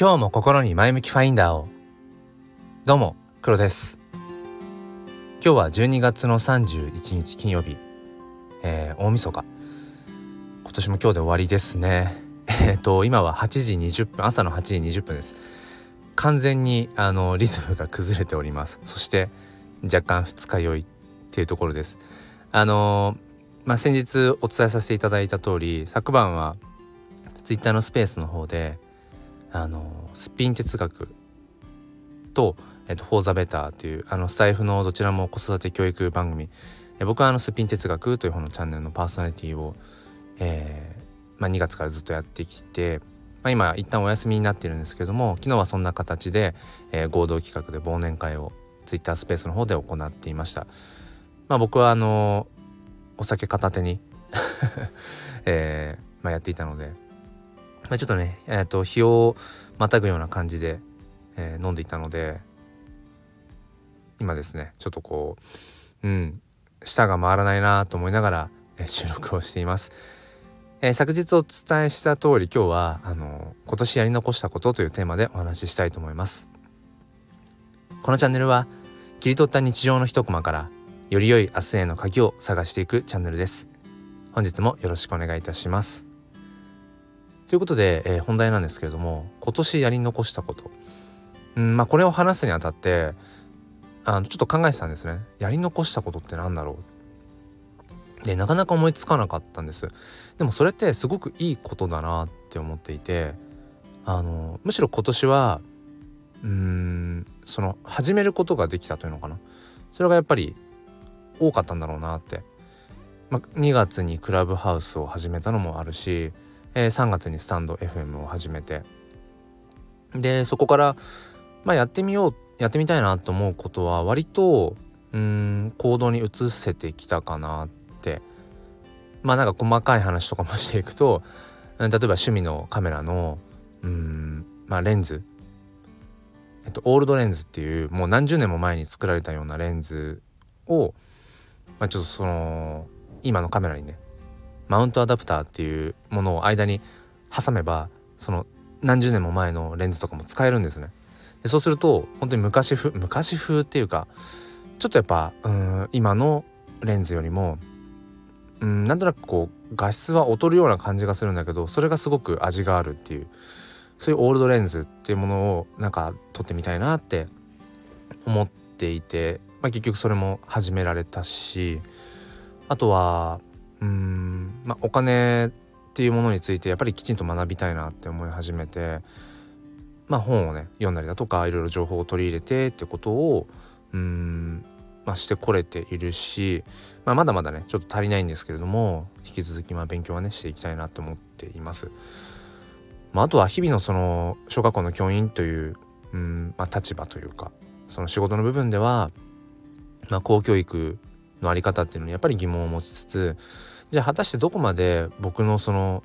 今日も心に前向きファインダーを。どうも黒です。今日は12月の31日金曜日、えー、大晦日。今年も今日で終わりですね。えっと今は8時20分朝の8時20分です。完全にあのリズムが崩れております。そして若干二日酔いっていうところです。あのまあ、先日お伝えさせていただいた通り昨晩はツイッターのスペースの方であのスピン哲学と「えっと、フォーザベターというあのスタイフのどちらも子育て教育番組え僕はあのスピン哲学という方のチャンネルのパーソナリティを、えーまあ、2月からずっとやってきて、まあ、今一旦お休みになっているんですけども昨日はそんな形で、えー、合同企画で忘年会をツイッタースペースの方で行っていました。まあ、僕はあのお酒片手に えーまあ、やっていたので、まあ、ちょっとね、えーと、日をまたぐような感じで、えー、飲んでいたので今ですねちょっとこううん舌が回らないなと思いながら、えー、収録をしています。えー、昨日お伝えした通り今日はあの今年やり残したことというテーマでお話ししたいと思います。このチャンネルは切り取った日常の一コマからより良い明日への鍵を探していくチャンネルです。本日もよろしくお願いいたします。ということで、えー、本題なんですけれども今年やり残したこと、うんまあ、これを話すにあたってあのちょっと考えてたんですね。やり残したことって何だろう。でなかなか思いつかなかったんです。でもそれってすごくいいことだなって思っていてあのむしろ今年はうんその始めることができたというのかな。それがやっぱり多かったんだろうなって、まあ、2月にクラブハウスを始めたのもあるし、えー、3月にスタンド FM を始めて。でそこからまあやってみようやってみたいなと思うことは割とうん行動に移せてきたかなって。まあなんか細かい話とかもしていくと例えば趣味のカメラのうんまあレンズ。えっとオールドレンズっていうもう何十年も前に作られたようなレンズをまあ、ちょっとその今のカメラにねマウントアダプターっていうものを間に挟めばその何十年も前のレンズとかも使えるんですね。でそうすると本当に昔風昔風っていうかちょっとやっぱうん今のレンズよりもうんなんとなくこう画質は劣るような感じがするんだけどそれがすごく味があるっていうそういうオールドレンズっていうものをなんか撮ってみたいなって思っていてまあ、結局それも始められたしあとはうん、まあ、お金っていうものについてやっぱりきちんと学びたいなって思い始めて、まあ、本をね読んだりだとかいろいろ情報を取り入れてってことをうんまあ、してこれているし、まあ、まだまだねちょっと足りないんですけれども引き続きまあ勉強はねしていきたいなと思っています。まあ、あとは日々のその小学校の教員といううん、まあ、立場というかその仕事の部分ではまあ、公教育の在り方っていうのにやっぱり疑問を持ちつつじゃあ果たしてどこまで僕のその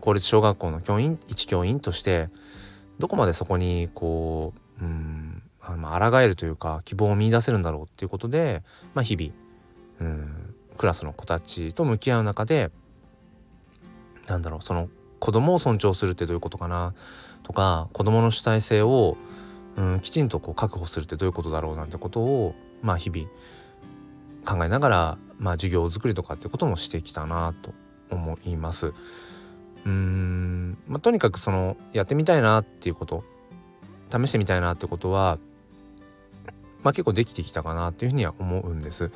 公立小学校の教員一教員としてどこまでそこにこううんまあ抗えるというか希望を見いだせるんだろうっていうことで、まあ、日々うんクラスの子たちと向き合う中でなんだろうその子供を尊重するってどういうことかなとか子供の主体性をうんきちんとこう確保するってどういうことだろうなんてことをまあ日々考えながら、まあ、授業作りとかってこともしてきたなと思います。うーん、まあ、とにかくそのやってみたいなっていうこと試してみたいなってことは、まあ、結構できてきたかなっていうふうには思うんです。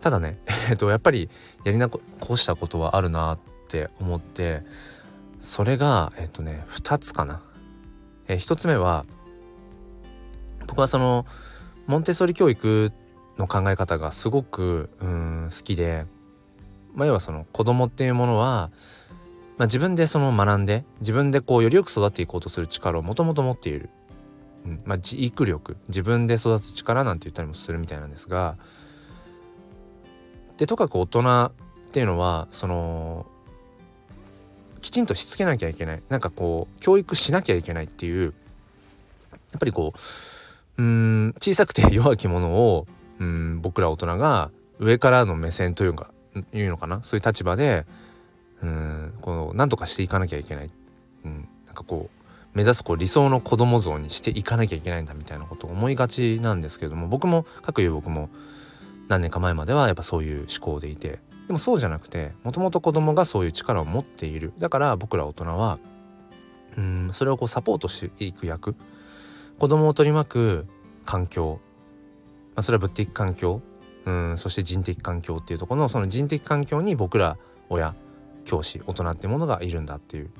ただね、えっと、やっぱりやり残したことはあるなって思ってそれがえっとね2つかな。え1つ目は僕はそのモンテッソリ教育の考え方がすごくうん好きで、まあ、要はその子供っていうものは、まあ、自分でその学んで自分でこうよりよく育っていこうとする力をもともと持っている、うんまあ、自育力自分で育つ力なんて言ったりもするみたいなんですがでとかく大人っていうのはそのきちんとしつけなきゃいけない。なんかこう教育しなきゃいけないっていうやっぱりこううん小さくて弱き者をうん僕ら大人が上からの目線というかいうのかな？そういう立場でうんこの何とかしていかなきゃいけない、うん、なんかこう目指すこう理想の子供像にしていかなきゃいけないんだみたいなことを思いがちなんですけども僕も各いう僕も何年か前まではやっぱそういう思考でいてでもそうじゃなくてもともと子供がそういう力を持っている。だから僕ら大人はうんそれをこうサポートしていく役。子供を取り巻く環境、まあ、それは物的環境うんそして人的環境っていうところのその人的環境に僕ら親教師大人ってものがいるんだっていう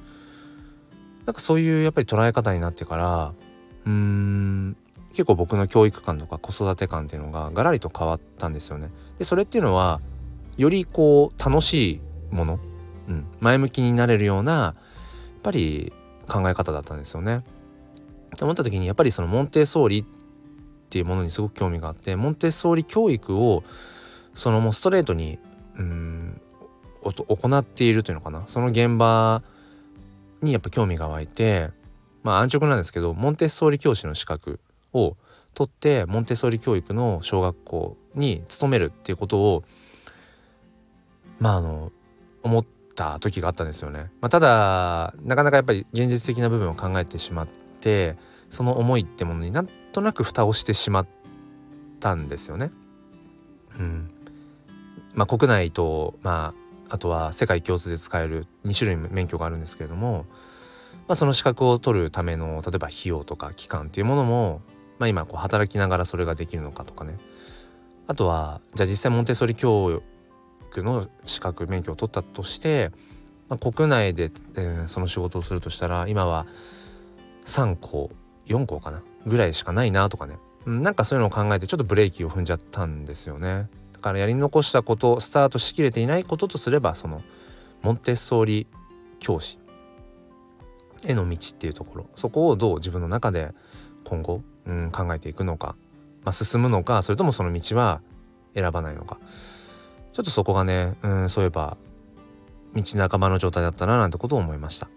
なんかそういうやっぱり捉え方になってからうーん結構僕の教育観とか子育て観っていうのがガラリと変わったんですよね。でそれっていうのはよりこう楽しいもの、うん、前向きになれるようなやっぱり考え方だったんですよね。って思った時にやっぱりそのモンテッソーリっっていうものにすごく興味があってモンテッソーリ教育をそのもうストレートにうん行っているというのかなその現場にやっぱ興味が湧いてまあ安直なんですけどモンテッソーリ教師の資格を取ってモンテッソーリ教育の小学校に勤めるっていうことをまああの思った時があったんですよね。まあ、ただなかなかやっぱり現実的な部分を考えてしまってその思いってものになとなく蓋をしてしまったんですよね。うん。まあ、国内と、まあ、あとは世界共通で使える2種類免許があるんですけれども、まあ、その資格を取るための例えば費用とか期間っていうものも、まあ、今こう働きながらそれができるのかとかね。あとはじゃあ実際モンテソリ教育の資格免許を取ったとして、まあ、国内で、えー、その仕事をするとしたら今は3校4校かな。ぐらいしかないなとかね、うん、なんかそういうのを考えてちょっとブレーキを踏んじゃったんですよね。だからやり残したことスタートしきれていないこととすればそのモンテッソーリ教師への道っていうところ。そこをどう自分の中で今後、うん、考えていくのか、まあ、進むのかそれともその道は選ばないのか。ちょっとそこがね、うん、そういえば道半ばの状態だったななんてことを思いました。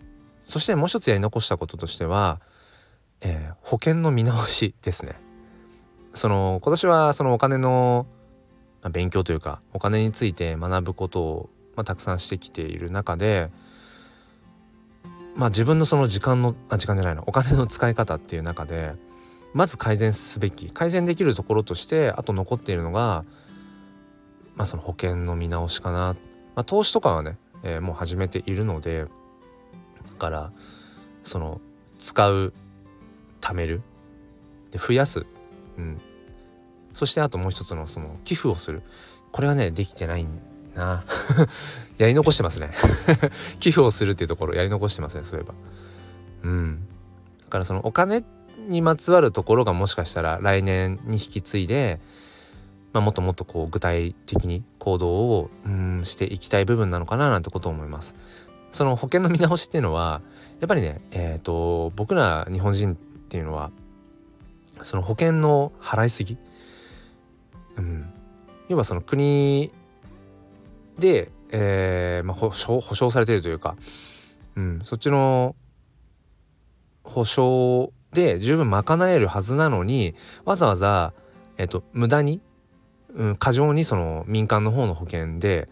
そしてもう一つやり残したこととしてはえー、保険の見直しですね。その今年はそのお金の、まあ、勉強というかお金について学ぶことを、まあ、たくさんしてきている中でまあ自分のその時間のあ時間じゃないのお金の使い方っていう中でまず改善すべき改善できるところとしてあと残っているのがまあその保険の見直しかな、まあ、投資とかはね、えー、もう始めているのでだからその使う貯める。で増やす、うん、そしてあともう一つのその寄付をする。これはねできてないな。やり残してますね。寄付をするっていうところやり残してますねそういえば。うん。だからそのお金にまつわるところがもしかしたら来年に引き継いで、まあ、もっともっとこう具体的に行動をうんしていきたい部分なのかななんてことを思います。その保険の見直しっていうのはやっぱりねえっ、ー、と僕ら日本人っていうのはその保険の払いすぎ、うん、要はその国で、えーまあ、保証保証されているというか、うん、そっちの保証で十分賄えるはずなのにわざわざ、えーと、無駄に、うん、過剰にその民間の方の保険で、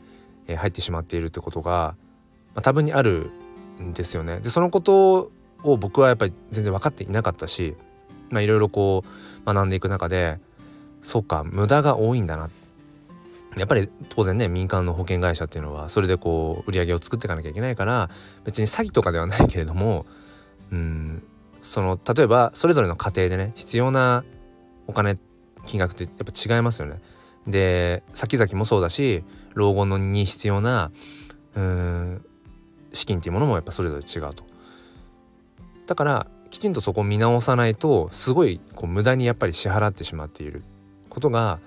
えー、入ってしまっているってことが、まあ、多分にあるんですよね。でそのことを僕はやっぱり全然分かっていなかったしいろいろこう学んでいく中でそうか無駄が多いんだなやっぱり当然ね民間の保険会社っていうのはそれでこう売り上げを作っていかなきゃいけないから別に詐欺とかではないけれどもうんその例えばそれぞれの家庭でね必要なお金金額ってやっぱ違いますよね。で先々もそうだし老後のに必要なうん資金っていうものもやっぱそれぞれ違うと。だからきちんとそこを見直さないとすごいこう無駄にやっぱり支払ってしまっていることが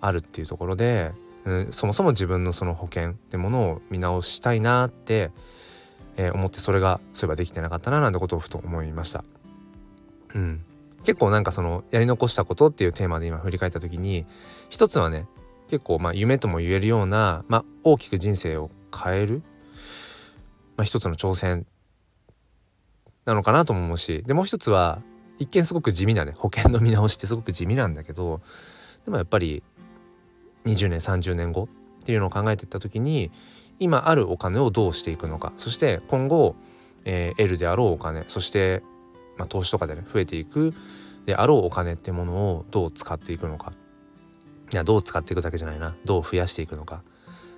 あるっていうところで、うん、そもそも自分のその保険ってものを見直したいなって、えー、思ってそれがそういえばできてなかったななんてことをふと思いました。うん、結構なんかそのやり残したことっていうテーマで今振り返った時に一つはね結構まあ夢とも言えるような、まあ、大きく人生を変える、まあ、一つの挑戦なのかなと思うし。でもう一つは一見すごく地味なね保険の見直しってすごく地味なんだけどでもやっぱり20年30年後っていうのを考えていった時に今あるお金をどうしていくのか。そして今後、えー、得るであろうお金そしてまあ、投資とかでね増えていくであろうお金ってものをどう使っていくのか。いやどう使っていくだけじゃないな。どう増やしていくのか。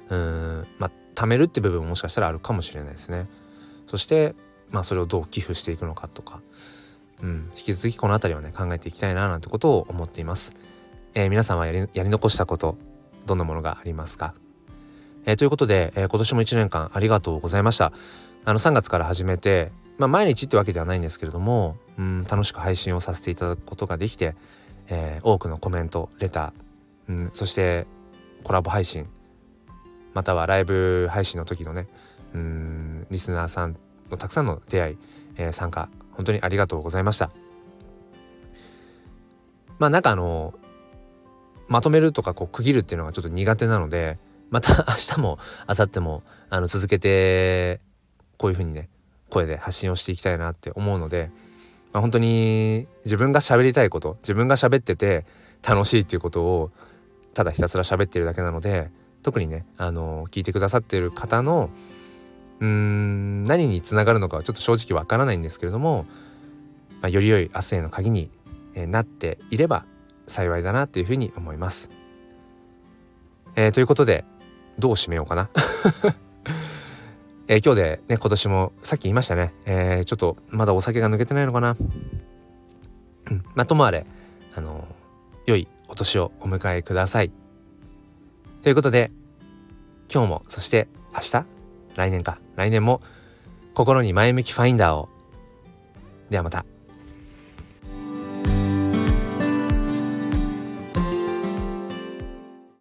うんまあ貯めるって部分ももしかしたらあるかもしれないですね。そしてまあそれをどう寄付していくのかとかうん、引き続きこの辺りはね考えていきたいななんてことを思っています。えー、皆さんはやりやり残したことどんなものがありますか、えー、ということで、えー、今年も1年間ありがとうございました。あの3月から始めて、まあ、毎日ってわけではないんですけれども、うん、楽しく配信をさせていただくことができて、え多くのコメントレター、うん、そしてコラボ配信またはライブ配信の時のねうんリスナーさんのたくさんの出会い、え参加本当にありがとうございました。まあなんかあのまとめるとかこう区切るっていうのがちょっと苦手なのでまた 明日も明後日もあの続けてこういうふうにね声で発信をしていきたいなって思うので、まあ、本当に自分が喋りたいこと自分が喋ってて楽しいっていうことをただひたすら喋ってるだけなので特にねあの聞いてくださってる方のうん何につながるのかはちょっと正直わからないんですけれども、まあ、より良い明日への鍵になっていれば幸いだなっていうふうに思います。えー、ということでどう締めようかな。えー、今日でね今年もさっき言いましたね、えー、ちょっとまだお酒が抜けてないのかな。うん、まあともあれあの良いお年をお迎えください。ということで今日もそして明日来年か来年も心に前向きファインダーをではまた。